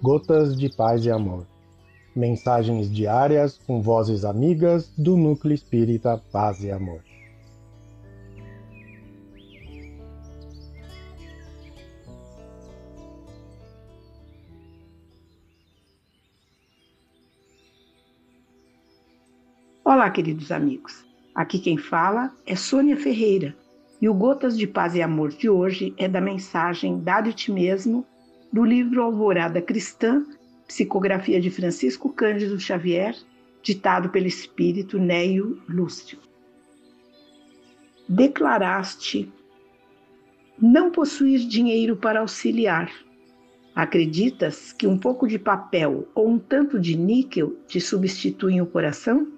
Gotas de Paz e Amor. Mensagens diárias com vozes amigas do Núcleo Espírita Paz e Amor. Olá, queridos amigos. Aqui quem fala é Sônia Ferreira e o Gotas de Paz e Amor de hoje é da mensagem Ti Mesmo do livro Alvorada Cristã, psicografia de Francisco Cândido Xavier, ditado pelo espírito Neio Lúcio. Declaraste não possuir dinheiro para auxiliar. Acreditas que um pouco de papel ou um tanto de níquel te substituem o coração?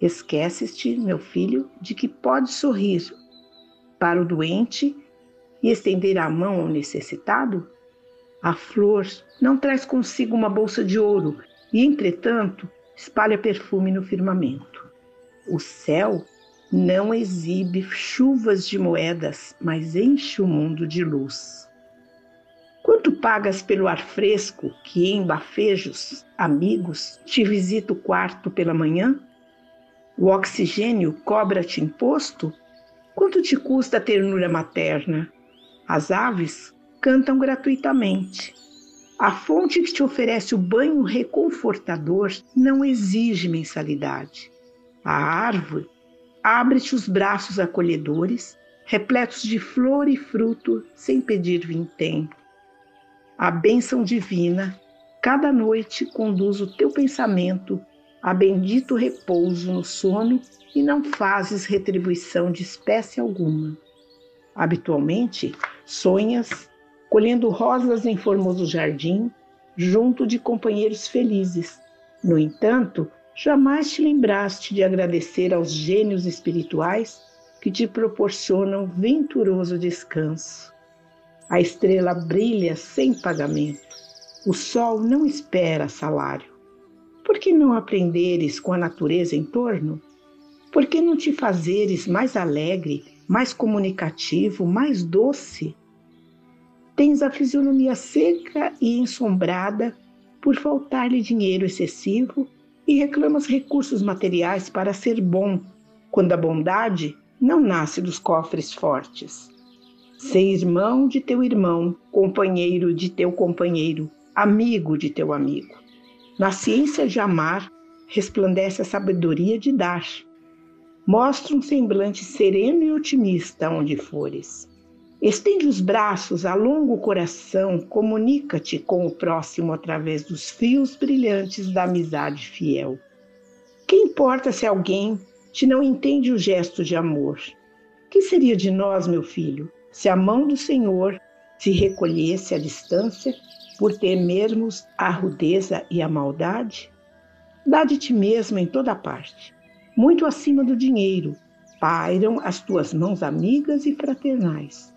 Esqueces-te, meu filho, de que podes sorrir para o doente e estender a mão ao necessitado? A flor não traz consigo uma bolsa de ouro e, entretanto, espalha perfume no firmamento. O céu não exibe chuvas de moedas, mas enche o mundo de luz. Quanto pagas pelo ar fresco que, em bafejos, amigos, te visita o quarto pela manhã? O oxigênio cobra-te imposto? Quanto te custa a ternura materna? As aves cantam gratuitamente. A fonte que te oferece o banho reconfortador não exige mensalidade. A árvore abre-te os braços acolhedores, repletos de flor e fruto, sem pedir vintém. A bênção divina, cada noite conduz o teu pensamento a bendito repouso no sono e não fazes retribuição de espécie alguma. Habitualmente, sonhas colhendo rosas em formoso jardim, junto de companheiros felizes. No entanto, jamais te lembraste de agradecer aos gênios espirituais que te proporcionam venturoso descanso. A estrela brilha sem pagamento. O sol não espera salário. Por que não aprenderes com a natureza em torno? Por que não te fazeres mais alegre, mais comunicativo, mais doce? Tens a fisionomia seca e ensombrada por faltar-lhe dinheiro excessivo e reclamas recursos materiais para ser bom, quando a bondade não nasce dos cofres fortes. Ser irmão de teu irmão, companheiro de teu companheiro, amigo de teu amigo. Na ciência de amar resplandece a sabedoria de dar. Mostra um semblante sereno e otimista onde fores. Estende os braços, alonga o coração, comunica-te com o próximo através dos fios brilhantes da amizade fiel. Que importa se alguém te não entende o gesto de amor? Que seria de nós, meu filho, se a mão do Senhor se recolhesse à distância por temermos a rudeza e a maldade? Dá de ti mesmo em toda parte, muito acima do dinheiro, pairam as tuas mãos amigas e fraternais.